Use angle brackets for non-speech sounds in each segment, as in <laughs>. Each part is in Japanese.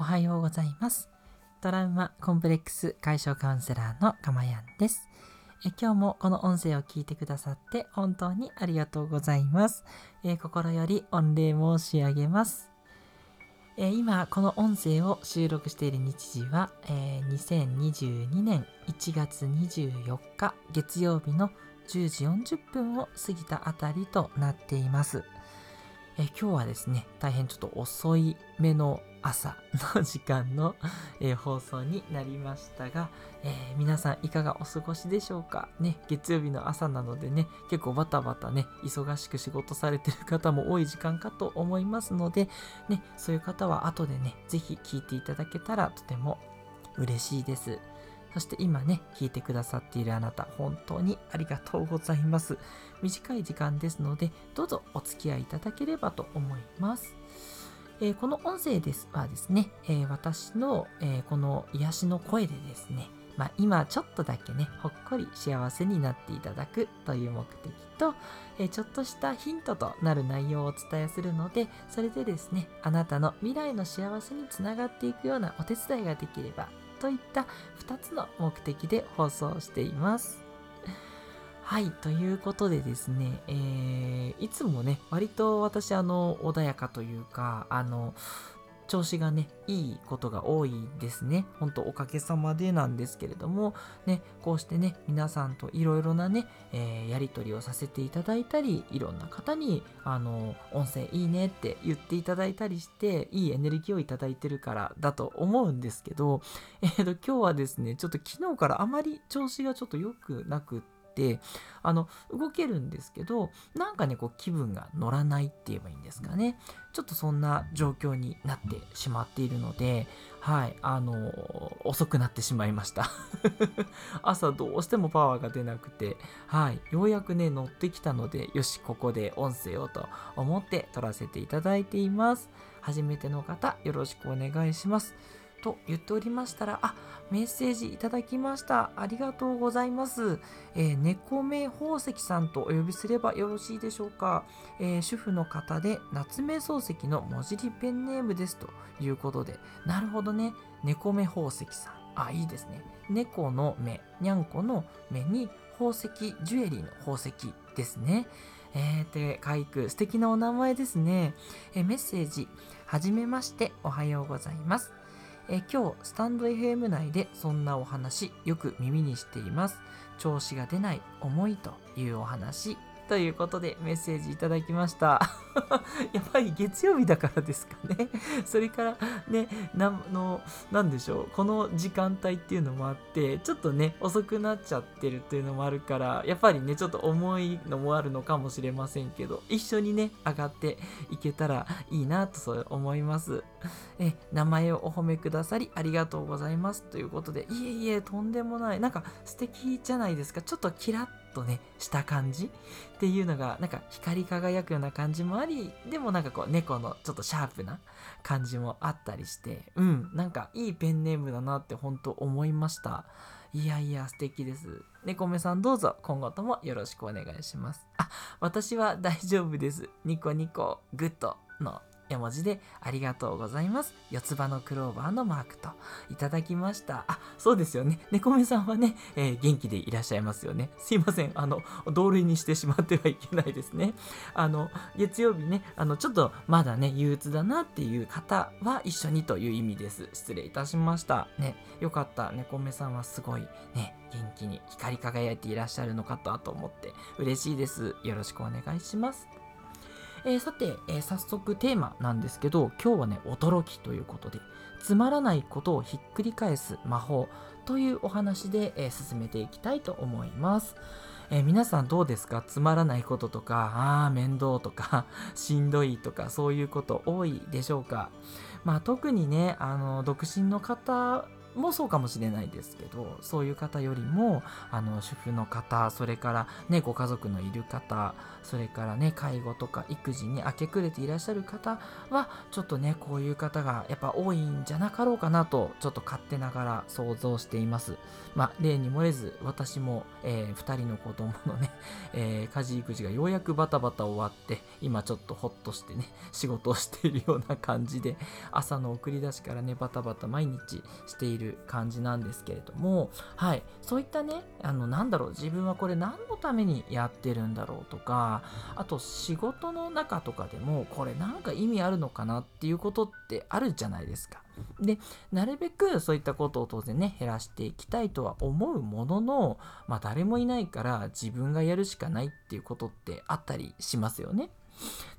おはようございます。トラウマコンプレックス解消カウンセラーのかまやんです。え今日もこの音声を聞いてくださって本当にありがとうございます。え心より御礼申し上げます。え今この音声を収録している日時は、えー、2022年1月24日月曜日の10時40分を過ぎたあたりとなっています。え今日はですね、大変ちょっと遅い目の朝の時間の、えー、放送になりましたが、えー、皆さんいかがお過ごしでしょうか？ね、月曜日の朝なのでね、結構バタバタね、忙しく仕事されてる方も多い時間かと思いますので、ね、そういう方は後でね、ぜひ聞いていただけたらとても嬉しいです。そして今ね、聞いてくださっているあなた、本当にありがとうございます。短い時間ですので、どうぞお付き合いいただければと思います。えー、この音声ですはですね、えー、私の、えー、この癒しの声でですね、まあ、今ちょっとだけね、ほっこり幸せになっていただくという目的と、えちょっとしたヒントとなる内容をお伝えするので、それでですね、あなたの未来の幸せにつながっていくようなお手伝いができればといった2つの目的で放送しています。はい、ということでですね、えー、いつもね、割と私、あの、穏やかというか、あの、調子がね、いいことが多いですね。ほんとおかげさまでなんですけれども、ね、こうしてね、皆さんといろいろなね、えー、やりとりをさせていただいたり、いろんな方に、あの、音声いいねって言っていただいたりして、いいエネルギーをいただいてるからだと思うんですけど、えっ、ー、と、今日はですね、ちょっと昨日からあまり調子がちょっと良くなくって、てあの動けるんですけどなんかねこう気分が乗らないって言えばいいんですかね。ちょっとそんな状況になってしまっているのではいあの遅くなってしまいました。<laughs> 朝どうしてもパワーが出なくてはいようやくね乗ってきたのでよしここで音声をと思って撮らせていただいています。初めての方よろしくお願いします。と言っておりましたら、あ、メッセージいただきました。ありがとうございます。えー、猫目宝石さんとお呼びすればよろしいでしょうか。えー、主婦の方で、夏目漱石の文字りペンネームですということで、なるほどね。猫目宝石さん。あ、いいですね。猫の目、にゃんこの目に宝石、ジュエリーの宝石ですね。えー、で、かいく素敵なお名前ですね。えー、メッセージ、はじめまして、おはようございます。え今日スタンド FM 内でそんなお話よく耳にしています調子が出ない思いというお話ということでメッセージいただきました。<laughs> やっぱり月曜日だからですかね。それからね、なの、なんでしょう。この時間帯っていうのもあって、ちょっとね、遅くなっちゃってるっていうのもあるから、やっぱりね、ちょっと重いのもあるのかもしれませんけど、一緒にね、上がっていけたらいいなとそう思います。<laughs> え、名前をお褒めくださりありがとうございます。ということで、いえいえ、とんでもない。なんか素敵じゃないですか。ちょっとキラッとね、した感じっていうのが、なんか光り輝くような感じもあり、でもなんかこう猫のちょっとシャープな感じもあったりして、うん、なんかいいペンネームだなって本当思いました。いやいや、素敵です。猫目さんどうぞ今後ともよろしくお願いします。あ、私は大丈夫です。ニコニコグッドの絵文字でありがとうございます。四つ葉のクローバーのマークといただきました。あ、そうですよね。猫目さんはね、えー、元気でいらっしゃいますよね。すいません。あの、同類にしてしまってはいけないですね。あの、月曜日ね、あの、ちょっとまだね、憂鬱だなっていう方は一緒にという意味です。失礼いたしました。ね、よかった。猫目さんはすごいね、元気に光り輝いていらっしゃるのかとと思って嬉しいです。よろしくお願いします。えー、さて、えー、早速テーマなんですけど今日はね驚きということでつまらないことをひっくり返す魔法というお話で、えー、進めていきたいと思います。え、皆さんどうですか？つまらないこととか、ああ、面倒とか、<laughs> しんどいとか、そういうこと多いでしょうか？まあ特にね、あの、独身の方もそうかもしれないですけどそういう方よりもあの主婦の方それからねご家族のいる方それからね介護とか育児に明け暮れていらっしゃる方はちょっとねこういう方がやっぱ多いんじゃなかろうかなとちょっと勝手ながら想像しています。まあ例に漏れず私も、えー、2人の子供のね、<laughs> えー、家事育児がようやくバタバタ終わって今ちょっとホッとしてね仕事をしているような感じで朝の送り出しからねバタバタ毎日している感じなんですけれどもはいそういったねあのなんだろう自分はこれ何のためにやってるんだろうとかあと仕事の中とかでもこれなんか意味あるのかなっていうことってあるじゃないですか。でなるべくそういったことを当然ね減らしていきたいとは思うものの、まあ、誰もいないから自分がやるしかないっていうことってあったりしますよね。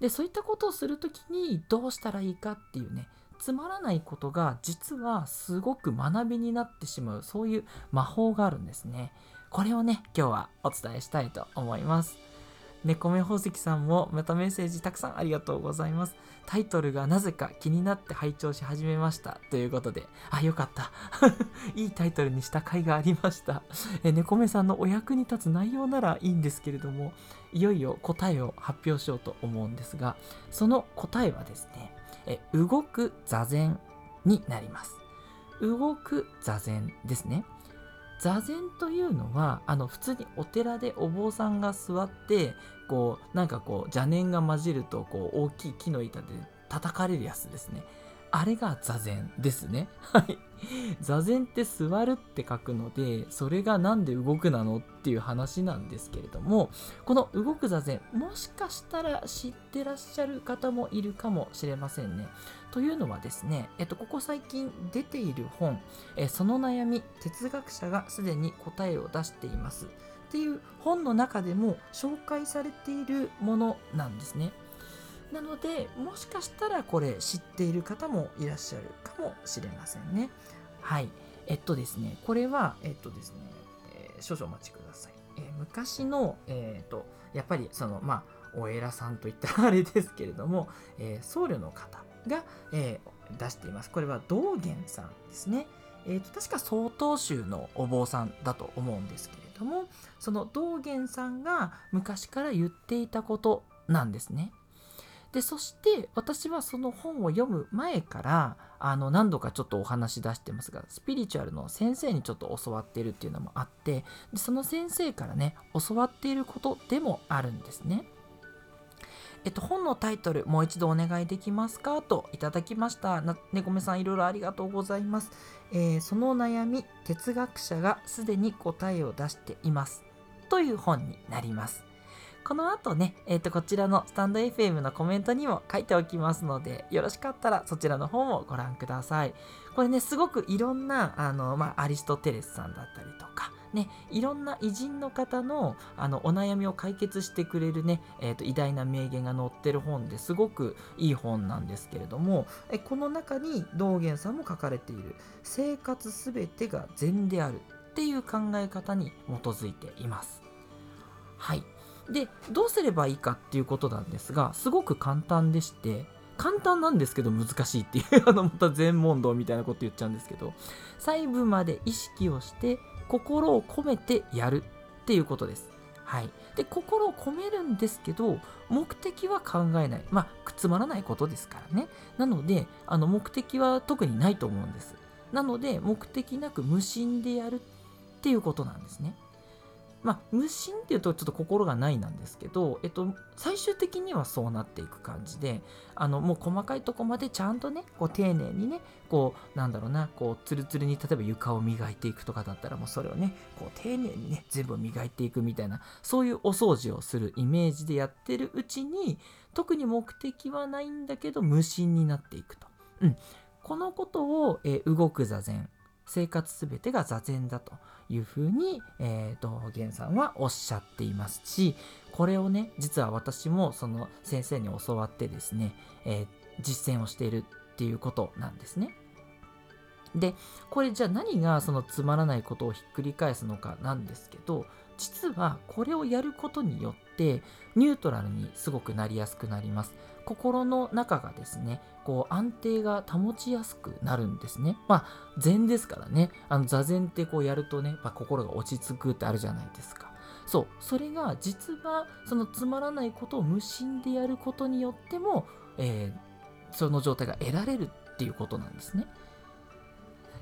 でそういったことをする時にどうしたらいいかっていうねつまらないことが実はすごく学びになってしまうそういう魔法があるんですね。これをね今日はお伝えしたいと思います。猫目宝石さんもまたメッセージたくさんありがとうございます。タイトルがなぜか気になって拝聴し始めました。ということで、あ、よかった。<laughs> いいタイトルにした甲斐がありました。え猫目さんのお役に立つ内容ならいいんですけれども、いよいよ答えを発表しようと思うんですが、その答えはですね、え動く座禅になります。動く座禅ですね。座禅というのはあの普通にお寺でお坊さんが座ってこうなんかこう邪念が混じるとこう大きい木の板で叩かれるやつですねあれが座禅ですね。はい。座禅って座るって書くのでそれが何で動くなのっていう話なんですけれどもこの動く座禅もしかしたら知ってらっしゃる方もいるかもしれませんね。というのはですね、えっと、ここ最近出ている本、えその悩み哲学者がすでに答えを出しています。っていう本の中でも紹介されているものなんですね。なのでもしかしたらこれ知っている方もいらっしゃるかもしれませんねはいえっとですねこれはえっとですね、えー、少々お待ちください、えー、昔のえー、っとやっぱりそのまあお偉さんといったあれですけれども、え僧侶の方が、えー、出しています。これは道元さんですね。えーと、確か曹洞宗のお坊さんだと思うんですけれどもその道元さんが昔から言っていたことなんですね。でそして私はその本を読む前からあの何度かちょっとお話出してますがスピリチュアルの先生にちょっと教わっているっていうのもあってでその先生からね教わっていることでもあるんですね。えっと、本のタイトル、もう一度お願いできますか？といただきました。ねこめさん、いろいろありがとうございます。えー、その悩み、哲学者がすでに答えを出しています。という本になります。この後ね、えっ、ー、と、こちらのスタンド FM のコメントにも書いておきますので、よろしかったらそちらの方もご覧ください。これね、すごくいろんな、あの、まあ、アリストテレスさんだったりとか、ね、いろんな偉人の方のあのお悩みを解決してくれるね、えーと、偉大な名言が載ってる本ですごくいい本なんですけれどもえこの中に道元さんも書かれている「生活すべてが善である」っていう考え方に基づいています。はいでどうすればいいかっていうことなんですがすごく簡単でして簡単なんですけど難しいっていう <laughs> あのまた全問答みたいなこと言っちゃうんですけど細部まで意識をして心を込めてやるっていうことです。はい。で、心を込めるんですけど、目的は考えない。まあ、くつまらないことですからね。なので、あの、目的は特にないと思うんです。なので、目的なく無心でやるっていうことなんですね。まあ、無心っていうとちょっと心がないなんですけど、えっと、最終的にはそうなっていく感じで、あの、もう細かいとこまでちゃんとね、こう丁寧にね、こう、なんだろうな、こう、ツルツルに例えば床を磨いていくとかだったら、もうそれをね、こう、丁寧にね、全部磨いていくみたいな、そういうお掃除をするイメージでやってるうちに、特に目的はないんだけど、無心になっていくと。うん。このことを、えー、動く座禅、生活すべてが座禅だというふうに、えー、道元さんはおっしゃっていますしこれをね実は私もその先生に教わってですね、えー、実践をしているっていうことなんですね。でこれじゃあ何がそのつまらないことをひっくり返すのかなんですけど実はこれをやることによってニュートラルにすごくなりやすくなります。心の中がですねこう安定が保ちやすくなるんですね。まあ禅ですからね。あの座禅ってこうやるとね、まあ、心が落ち着くってあるじゃないですか。そう。それが実はそのつまらないことを無心でやることによっても、えー、その状態が得られるっていうことなんですね。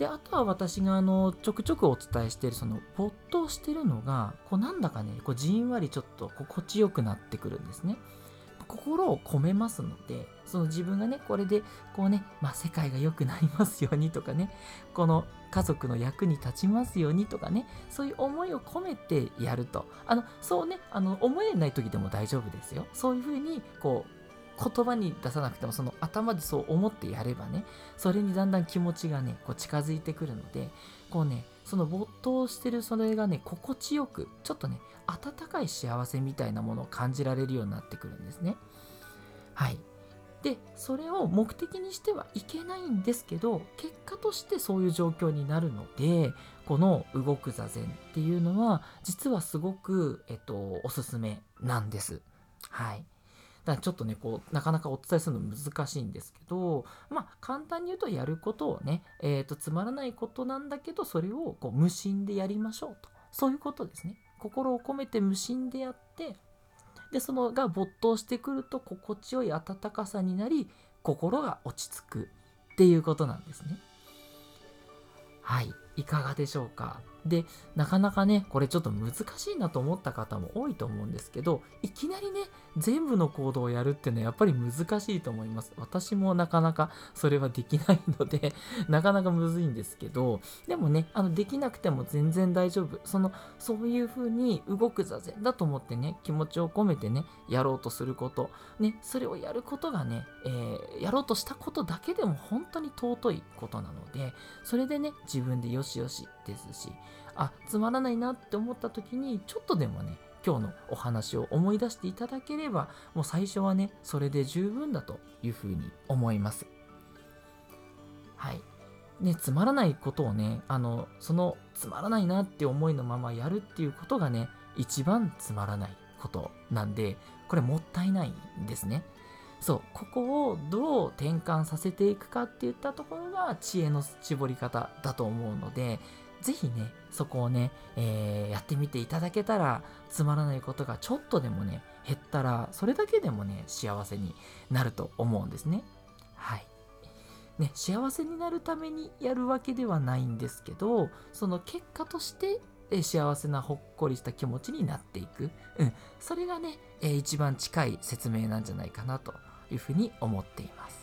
であとは私があのちょくちょくお伝えしているその没頭してるのがこうなんだかねこうじんわりちょっと心地よくなってくるんですね。心を込めますのでその自分がねこれでこうね、まあ、世界が良くなりますようにとかねこの家族の役に立ちますようにとかねそういう思いを込めてやると。あのそうねあの思えない時でも大丈夫ですよ。そういうふうにこう言葉に出さなくてもその頭でそう思ってやればねそれにだんだん気持ちがねこう近づいてくるのでこうねその没頭してるそれがね心地よくちょっとね温かい幸せみたいなものを感じられるようになってくるんですね。はい。でそれを目的にしてはいけないんですけど結果としてそういう状況になるのでこの動く座禅っていうのは実はすごく、えっと、おすすめなんです。はい。だからちょっとね、こう、なかなかお伝えするの難しいんですけど、まあ、簡単に言うとやることをね、えっ、ー、と、つまらないことなんだけど、それをこう無心でやりましょうと。そういうことですね。心を込めて無心でやって、で、そのが没頭してくると心地よい温かさになり、心が落ち着くっていうことなんですね。はい。いかがでしょうか？で、なかなかね、これちょっと難しいなと思った方も多いと思うんですけど、いきなりね、全部の行動をやるっていうのはやっぱり難しいと思います。私もなかなかそれはできないので <laughs> なかなかむずいんですけど、でもね、あの、できなくても全然大丈夫。その、そういう風に動く座禅だと思ってね、気持ちを込めてね、やろうとすること、ね、それをやることがね、えー、やろうとしたことだけでも本当に尊いことなので、それでね、自分でよしよしですし、あ、つまらないなって思った時に、ちょっとでもね、今日のお話を思い出していただければ、もう最初はね、それで十分だというふうに思います。はい。ね、つまらないことをね、あの、そのつまらないなって思いのままやるっていうことがね、一番つまらないことなんで、これもったいないんですね。そう、ここをどう転換させていくかっていったところが知恵の絞り方だと思うので、ぜひね、そこをね、えー、やってみていただけたら、つまらないことがちょっとでもね、減ったら、それだけでもね、幸せになると思うんですね。はい。ね、幸せになるためにやるわけではないんですけど、その結果として、え幸せなほっこりした気持ちになっていく。うん。それがね、え一番近い説明なんじゃないかなというふうに思っています。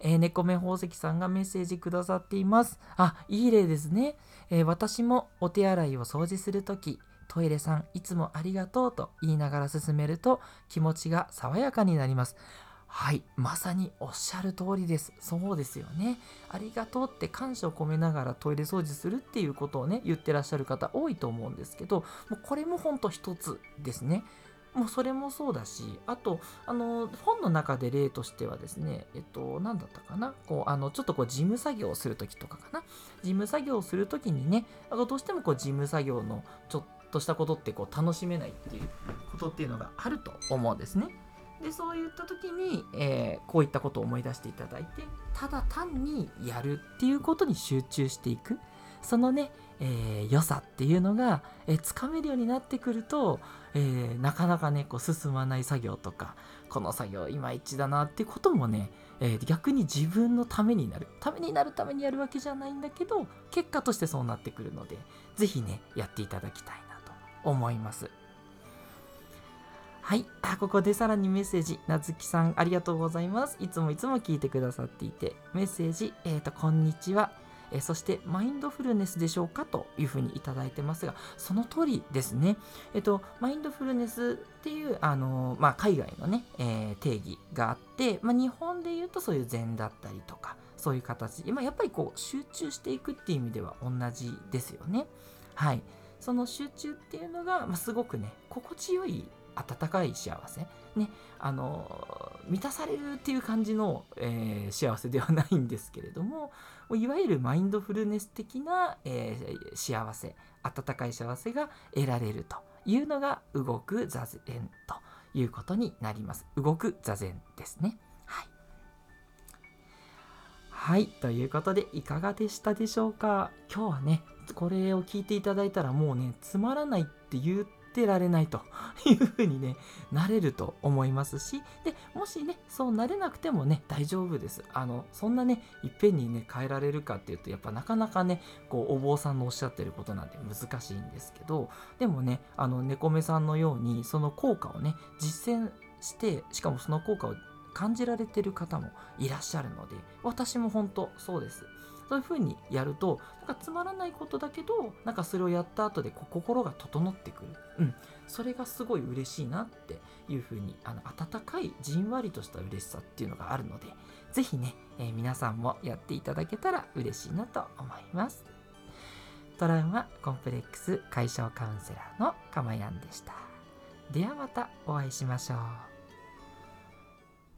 えー、猫目宝石さんがメッセージくださっています。あ、いい例ですね。えー、私もお手洗いを掃除するとき、トイレさんいつもありがとうと言いながら進めると気持ちが爽やかになります。はい、まさにおっしゃる通りです。そうですよね。ありがとうって感謝を込めながらトイレ掃除するっていうことをね、言ってらっしゃる方多いと思うんですけど、もうこれもほんと一つですね。もうそれもそうだし、あと、あの、本の中で例としてはですね、えっと、何だったかな、こう、あの、ちょっとこう、事務作業をするときとかかな、事務作業をするときにね、あのどうしてもこう、事務作業のちょっとしたことってこう、楽しめないっていうことっていうのがあると思うんですね。で、そういった時に、えー、こういったことを思い出していただいて、ただ単にやるっていうことに集中していく。そのね、えー、良さっていうのが、えー、つかめるようになってくると、えー、なかなかねこう進まない作業とかこの作業いまいちだなってこともね、えー、逆に自分のためになる。ためになるためにやるわけじゃないんだけど結果としてそうなってくるので是非ねやっていただきたいなと思います。はい。あここでさらにメッセージ。なずきさんありがとうございます。いつもいつも聞いてくださっていて。メッセージ。えっ、ー、とこんにちは。えそしてマインドフルネスでしょうかというふうにいただいてますが、その通りですね。えっと、マインドフルネスっていう、あのまあ、海外のね、えー、定義があって、まあ、日本で言うとそういう禅だったりとか、そういう形、まあ、やっぱりこう集中していくっていう意味では同じですよね。はい。その集中っていうのが、まあ、すごくね、心地よい温かい幸せ、ね、あの満たされるっていう感じの、えー、幸せではないんですけれどもいわゆるマインドフルネス的な、えー、幸せ温かい幸せが得られるというのが動く座禅ということになります。動く座禅ですね。はい。はいということでいかがでしたでしょうか？今日はねこれを聞いていただいたらもうねつまらないって言ってられないと <laughs> いうふうにねなれると思いますしでもしねそうなれなくてもね大丈夫です。あのそんなねいっぺんにね変えられるかっていうとやっぱなかなかねこうお坊さんのおっしゃってることなんて難しいんですけどでもねあの猫目さんのようにその効果をね実践してしかもその効果を感じられてる方もいらっしゃるので私も本当そうです。そういう風にやるとなんかつまらないことだけどなんかそれをやった後でこう心が整ってくる、うん、それがすごい嬉しいなっていう風にあの温かいじんわりとした嬉しさっていうのがあるので是非ね、えー、皆さんもやっていただけたら嬉しいなと思います。トラウマコンプレックス解消カウンセラーのかまやんでした。ではまたお会いしましょう。